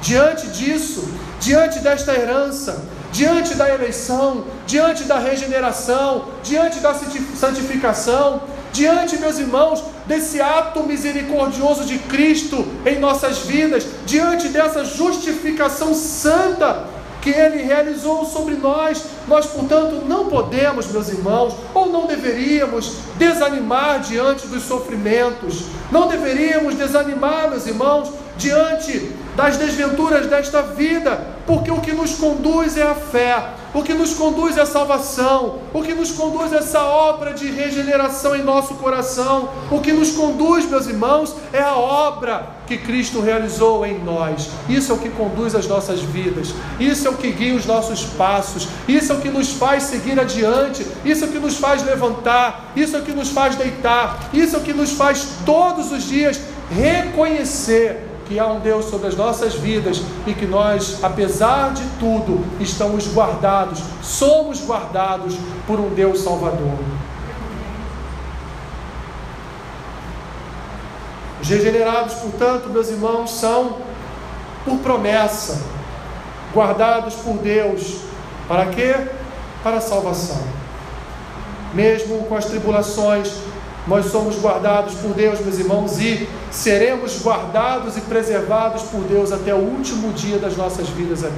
Diante disso, diante desta herança, diante da eleição, diante da regeneração, diante da santificação, diante, meus irmãos, desse ato misericordioso de Cristo em nossas vidas, diante dessa justificação santa que Ele realizou sobre nós, nós, portanto, não podemos, meus irmãos, ou não deveríamos desanimar diante dos sofrimentos, não deveríamos desanimar, meus irmãos, diante das desventuras desta vida, porque o que nos conduz é a fé, o que nos conduz é a salvação, o que nos conduz é essa obra de regeneração em nosso coração, o que nos conduz, meus irmãos, é a obra que Cristo realizou em nós. Isso é o que conduz as nossas vidas, isso é o que guia os nossos passos, isso é o que nos faz seguir adiante, isso é o que nos faz levantar, isso é o que nos faz deitar, isso é o que nos faz todos os dias reconhecer que há um Deus sobre as nossas vidas e que nós, apesar de tudo, estamos guardados, somos guardados por um Deus Salvador. Os regenerados, portanto, meus irmãos, são por promessa, guardados por Deus. Para quê? Para a salvação. Mesmo com as tribulações, nós somos guardados por Deus, meus irmãos, e seremos guardados e preservados por Deus até o último dia das nossas vidas aqui.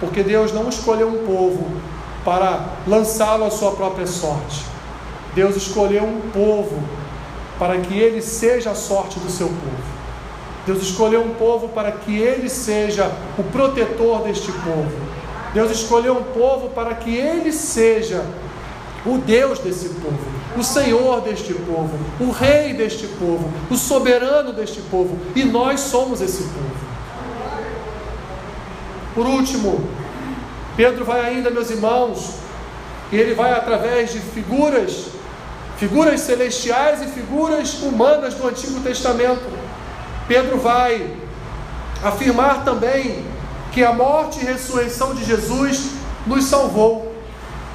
Porque Deus não escolheu um povo para lançá-lo à sua própria sorte. Deus escolheu um povo para que ele seja a sorte do seu povo. Deus escolheu um povo para que ele seja o protetor deste povo. Deus escolheu um povo para que ele seja o Deus desse povo, o Senhor deste povo, o Rei deste povo, o soberano deste povo, e nós somos esse povo. Por último, Pedro vai ainda, meus irmãos, e ele vai através de figuras, figuras celestiais e figuras humanas do Antigo Testamento. Pedro vai afirmar também que a morte e ressurreição de Jesus nos salvou.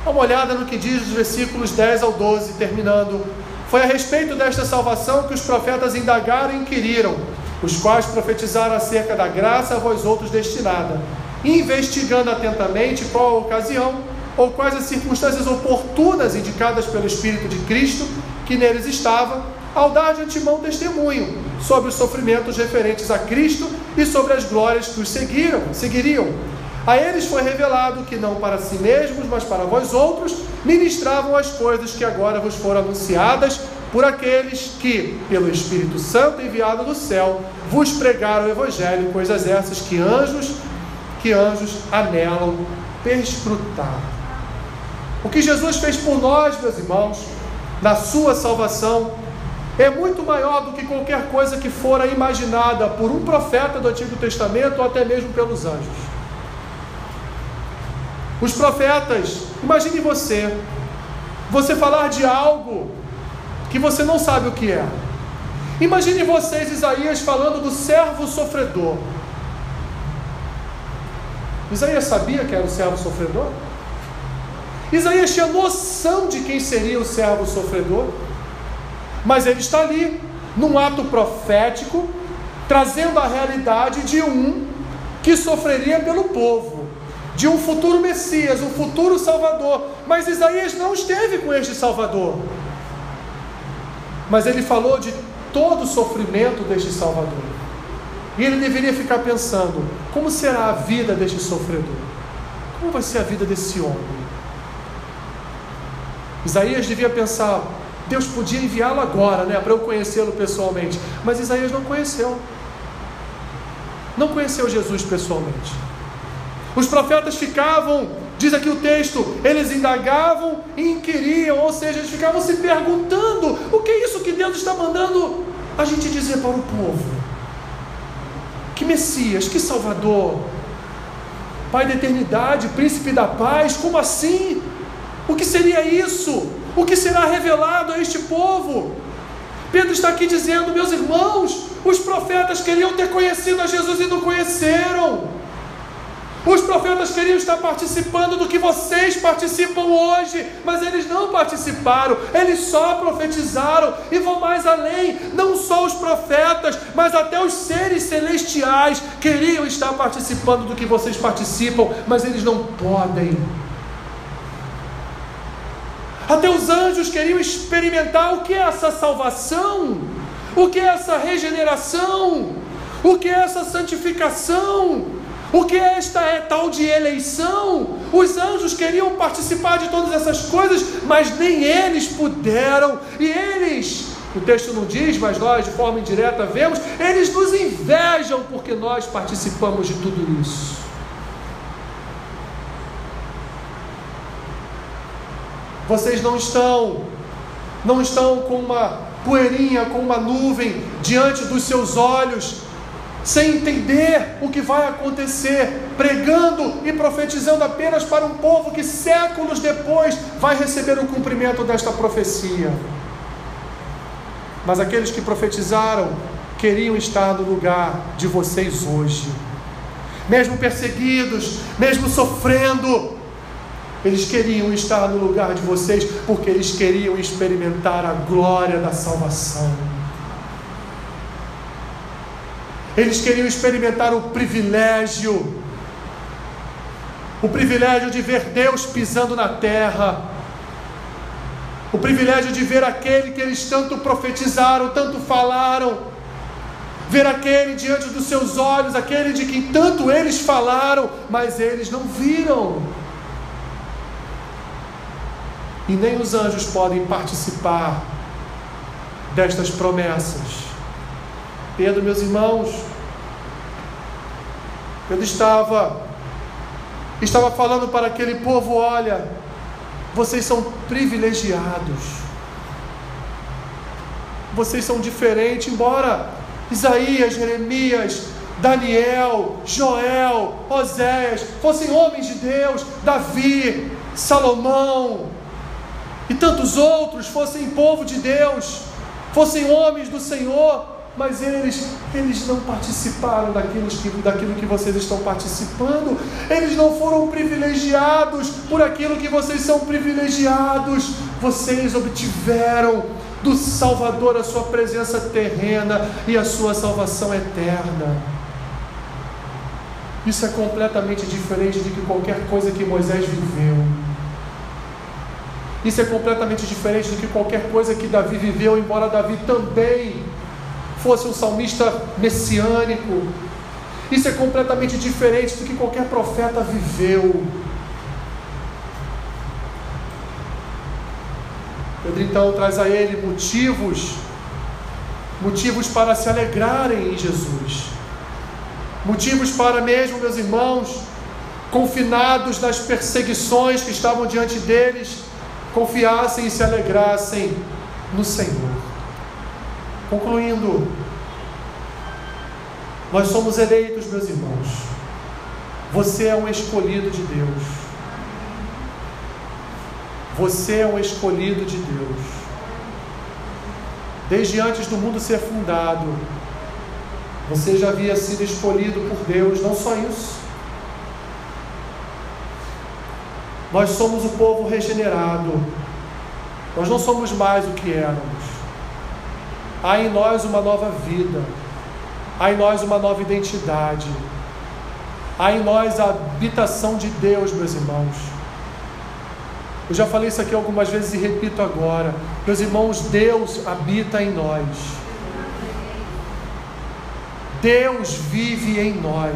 Dá uma olhada no que diz os versículos 10 ao 12, terminando. Foi a respeito desta salvação que os profetas indagaram e inquiriram, os quais profetizaram acerca da graça a vós outros destinada, investigando atentamente qual a ocasião ou quais as circunstâncias oportunas indicadas pelo Espírito de Cristo que neles estava, ao dar de antemão testemunho sobre os sofrimentos referentes a Cristo e sobre as glórias que os seguiram, seguiriam a eles foi revelado que não para si mesmos, mas para vós outros, ministravam as coisas que agora vos foram anunciadas por aqueles que, pelo Espírito Santo enviado do céu, vos pregaram o Evangelho, coisas essas que anjos, que anjos anelam perscrutar. O que Jesus fez por nós, meus irmãos, na sua salvação, é muito maior do que qualquer coisa que fora imaginada por um profeta do Antigo Testamento ou até mesmo pelos anjos. Os profetas, imagine você, você falar de algo que você não sabe o que é. Imagine vocês, Isaías, falando do servo sofredor. Isaías sabia que era o servo sofredor? Isaías tinha noção de quem seria o servo sofredor, mas ele está ali, num ato profético, trazendo a realidade de um que sofreria pelo povo de um futuro Messias, um futuro Salvador. Mas Isaías não esteve com este Salvador. Mas ele falou de todo o sofrimento deste Salvador. E ele deveria ficar pensando: como será a vida deste sofredor? Como vai ser a vida desse homem? Isaías devia pensar: Deus podia enviá-lo agora, né, para eu conhecê-lo pessoalmente. Mas Isaías não conheceu. Não conheceu Jesus pessoalmente. Os profetas ficavam, diz aqui o texto, eles indagavam e inquiriam, ou seja, eles ficavam se perguntando: o que é isso que Deus está mandando a gente dizer para o povo? Que Messias, que Salvador, Pai da eternidade, Príncipe da paz, como assim? O que seria isso? O que será revelado a este povo? Pedro está aqui dizendo, meus irmãos, os profetas queriam ter conhecido a Jesus e não conheceram. Os profetas queriam estar participando do que vocês participam hoje, mas eles não participaram, eles só profetizaram e vão mais além. Não só os profetas, mas até os seres celestiais queriam estar participando do que vocês participam, mas eles não podem. Até os anjos queriam experimentar o que é essa salvação, o que é essa regeneração, o que é essa santificação. O que é esta é tal de eleição? Os anjos queriam participar de todas essas coisas, mas nem eles puderam. E eles, o texto não diz, mas nós de forma indireta vemos, eles nos invejam porque nós participamos de tudo isso. Vocês não estão, não estão com uma poeirinha, com uma nuvem diante dos seus olhos, sem entender o que vai acontecer, pregando e profetizando apenas para um povo que séculos depois vai receber o cumprimento desta profecia. Mas aqueles que profetizaram queriam estar no lugar de vocês hoje, mesmo perseguidos, mesmo sofrendo, eles queriam estar no lugar de vocês porque eles queriam experimentar a glória da salvação. Eles queriam experimentar o privilégio, o privilégio de ver Deus pisando na terra, o privilégio de ver aquele que eles tanto profetizaram, tanto falaram, ver aquele diante dos seus olhos, aquele de quem tanto eles falaram, mas eles não viram. E nem os anjos podem participar destas promessas. Pedro, meus irmãos, Pedro estava estava falando para aquele povo, olha, vocês são privilegiados. Vocês são diferentes, embora Isaías, Jeremias, Daniel, Joel, Oséias fossem homens de Deus, Davi, Salomão e tantos outros fossem povo de Deus, fossem homens do Senhor, mas eles, eles não participaram daquilo que, daquilo que vocês estão participando, eles não foram privilegiados por aquilo que vocês são privilegiados, vocês obtiveram do Salvador a sua presença terrena e a sua salvação eterna. Isso é completamente diferente de que qualquer coisa que Moisés viveu. Isso é completamente diferente do que qualquer coisa que Davi viveu, embora Davi também fosse um salmista messiânico. Isso é completamente diferente do que qualquer profeta viveu. Pedro então traz a ele motivos, motivos para se alegrarem em Jesus, motivos para mesmo, meus irmãos, confinados nas perseguições que estavam diante deles, confiassem e se alegrassem no Senhor. Concluindo, nós somos eleitos, meus irmãos. Você é um escolhido de Deus. Você é um escolhido de Deus. Desde antes do mundo ser fundado, você já havia sido escolhido por Deus, não só isso. Nós somos o povo regenerado. Nós não somos mais o que éramos há em nós uma nova vida, há em nós uma nova identidade, há em nós a habitação de Deus, meus irmãos. Eu já falei isso aqui algumas vezes e repito agora. Meus irmãos, Deus habita em nós. Deus vive em nós.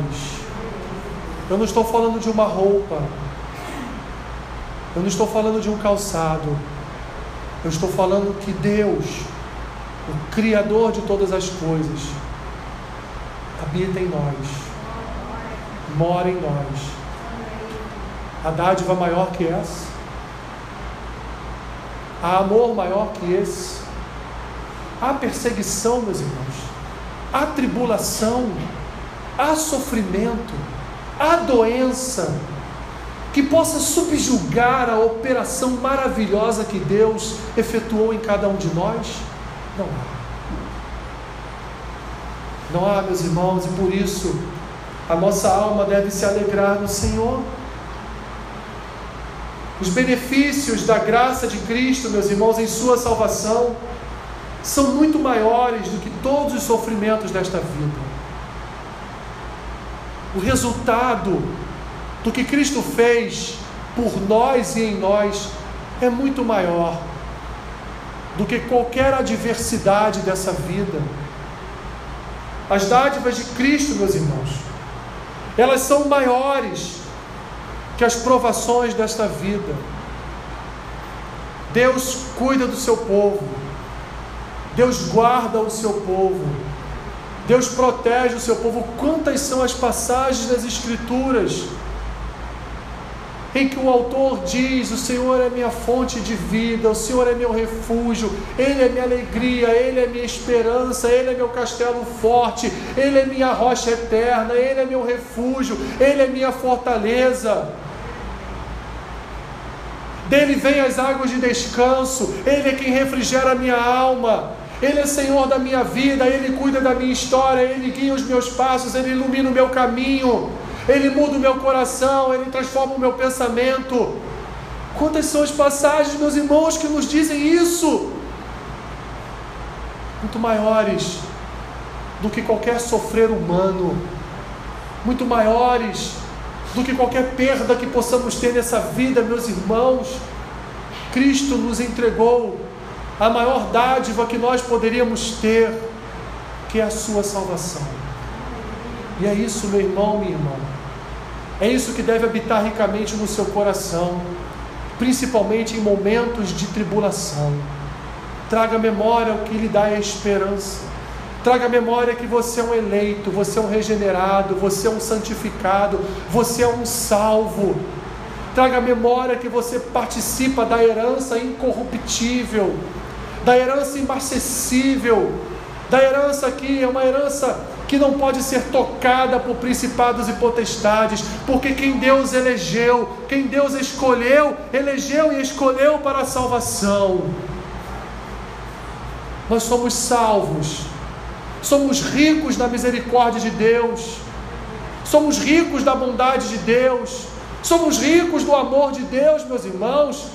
Eu não estou falando de uma roupa. Eu não estou falando de um calçado. Eu estou falando que Deus o Criador de todas as coisas, habita em nós, mora em nós. A dádiva maior que essa, há amor maior que esse, há perseguição, meus irmãos, há tribulação, há sofrimento, há doença, que possa subjugar a operação maravilhosa que Deus efetuou em cada um de nós. Não há. Não há, meus irmãos, e por isso a nossa alma deve se alegrar no Senhor. Os benefícios da graça de Cristo, meus irmãos, em Sua salvação, são muito maiores do que todos os sofrimentos desta vida. O resultado do que Cristo fez por nós e em nós é muito maior do que qualquer adversidade dessa vida. As dádivas de Cristo, meus irmãos, elas são maiores que as provações desta vida. Deus cuida do seu povo, Deus guarda o seu povo, Deus protege o seu povo. Quantas são as passagens das Escrituras em que o autor diz: O Senhor é minha fonte de vida, o Senhor é meu refúgio, Ele é minha alegria, Ele é minha esperança, Ele é meu castelo forte, Ele é minha rocha eterna, Ele é meu refúgio, Ele é minha fortaleza. Dele vem as águas de descanso, Ele é quem refrigera a minha alma. Ele é Senhor da minha vida, Ele cuida da minha história, Ele guia os meus passos, Ele ilumina o meu caminho. Ele muda o meu coração, Ele transforma o meu pensamento. Quantas são as passagens, meus irmãos, que nos dizem isso? Muito maiores do que qualquer sofrer humano, muito maiores do que qualquer perda que possamos ter nessa vida, meus irmãos. Cristo nos entregou a maior dádiva que nós poderíamos ter, que é a sua salvação. E é isso, meu irmão, minha irmã. É isso que deve habitar ricamente no seu coração, principalmente em momentos de tribulação. Traga memória o que lhe dá a esperança. Traga memória que você é um eleito, você é um regenerado, você é um santificado, você é um salvo. Traga memória que você participa da herança incorruptível, da herança imacessível, da herança que é uma herança que não pode ser tocada por principados e potestades, porque quem Deus elegeu, quem Deus escolheu, elegeu e escolheu para a salvação. Nós somos salvos, somos ricos da misericórdia de Deus, somos ricos da bondade de Deus, somos ricos do amor de Deus, meus irmãos.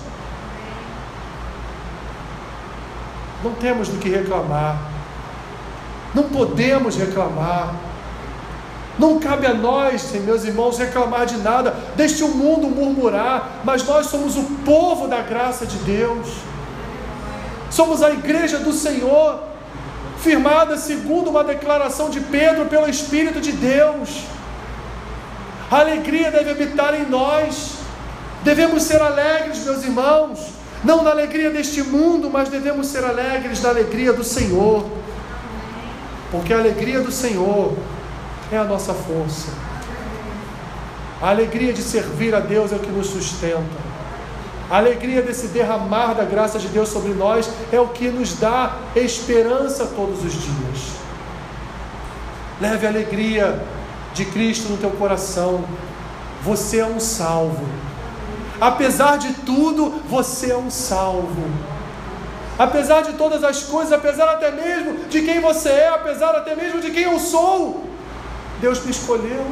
Não temos do que reclamar. Não podemos reclamar. Não cabe a nós, meus irmãos, reclamar de nada, deixe o mundo murmurar, mas nós somos o povo da graça de Deus, somos a igreja do Senhor, firmada segundo uma declaração de Pedro pelo Espírito de Deus. A alegria deve habitar em nós, devemos ser alegres, meus irmãos, não na alegria deste mundo, mas devemos ser alegres na alegria do Senhor porque a alegria do Senhor é a nossa força. A alegria de servir a Deus é o que nos sustenta. A alegria desse derramar da graça de Deus sobre nós é o que nos dá esperança todos os dias. Leve a alegria de Cristo no teu coração. Você é um salvo. Apesar de tudo, você é um salvo apesar de todas as coisas, apesar até mesmo de quem você é, apesar até mesmo de quem eu sou, Deus me escolheu.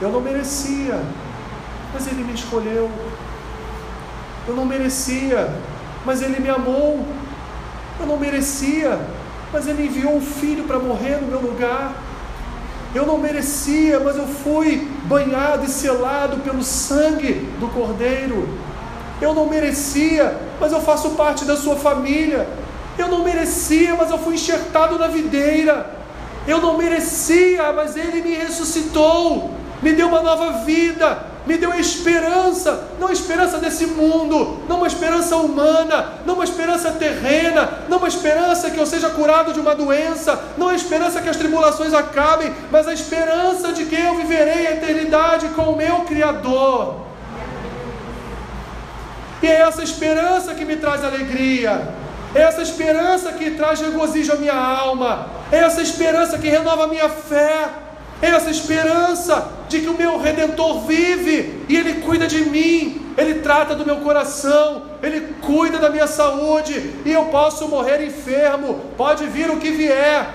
Eu não merecia, mas Ele me escolheu. Eu não merecia, mas Ele me amou. Eu não merecia, mas Ele enviou um filho para morrer no meu lugar. Eu não merecia, mas eu fui banhado e selado pelo sangue do Cordeiro. Eu não merecia, mas eu faço parte da sua família. Eu não merecia, mas eu fui enxertado na videira. Eu não merecia, mas Ele me ressuscitou, me deu uma nova vida, me deu esperança, não a esperança desse mundo, não uma esperança humana, não uma esperança terrena, não uma esperança que eu seja curado de uma doença, não a esperança que as tribulações acabem, mas a esperança de que eu viverei a eternidade com o meu Criador. E é essa esperança que me traz alegria. É essa esperança que traz regozijo à minha alma. É essa esperança que renova a minha fé. É essa esperança de que o meu redentor vive e ele cuida de mim. Ele trata do meu coração, ele cuida da minha saúde e eu posso morrer enfermo. Pode vir o que vier,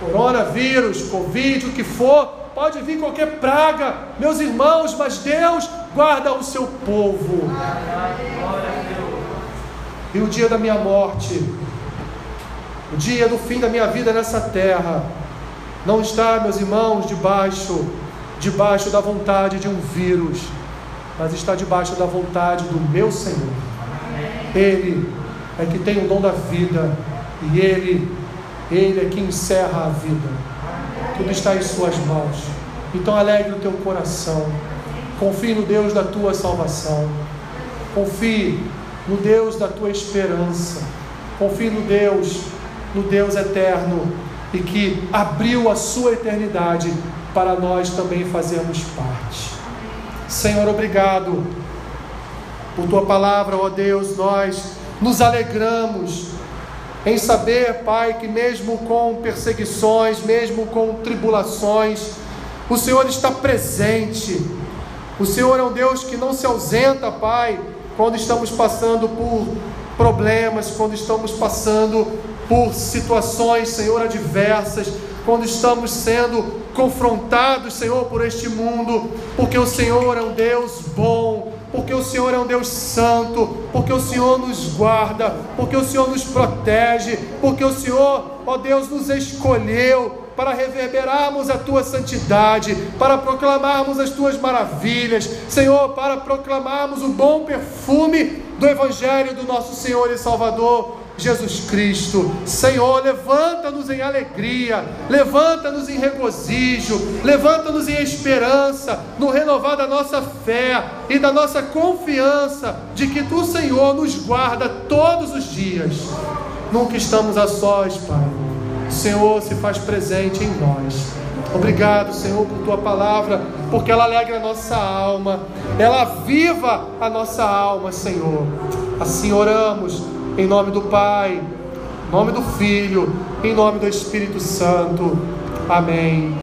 coronavírus, covid, o que for, pode vir qualquer praga, meus irmãos, mas Deus guarda o seu povo. E o dia da minha morte, o dia do fim da minha vida nessa terra, não está, meus irmãos, debaixo, debaixo da vontade de um vírus, mas está debaixo da vontade do meu Senhor. Ele é que tem o dom da vida e ele, ele é que encerra a vida. Tudo está em suas mãos. Então alegre o teu coração. Confie no Deus da tua salvação. Confie no Deus da tua esperança. Confie no Deus, no Deus eterno e que abriu a sua eternidade para nós também fazermos parte. Senhor, obrigado por tua palavra, ó Deus, nós nos alegramos em saber, Pai, que mesmo com perseguições, mesmo com tribulações, o Senhor está presente. O Senhor é um Deus que não se ausenta, Pai, quando estamos passando por problemas, quando estamos passando por situações, Senhor, adversas, quando estamos sendo confrontados, Senhor, por este mundo, porque o Senhor é um Deus bom, porque o Senhor é um Deus santo, porque o Senhor nos guarda, porque o Senhor nos protege, porque o Senhor, ó Deus, nos escolheu para reverberarmos a tua santidade, para proclamarmos as tuas maravilhas, Senhor, para proclamarmos o bom perfume do Evangelho do nosso Senhor e Salvador Jesus Cristo. Senhor, levanta-nos em alegria, levanta-nos em regozijo, levanta-nos em esperança, no renovar da nossa fé e da nossa confiança de que tu, Senhor, nos guarda todos os dias. Nunca estamos a sós, Pai. O Senhor se faz presente em nós. Obrigado, Senhor, por tua palavra, porque ela alegra a nossa alma, ela aviva a nossa alma, Senhor. Assim oramos em nome do Pai, em nome do Filho, em nome do Espírito Santo. Amém.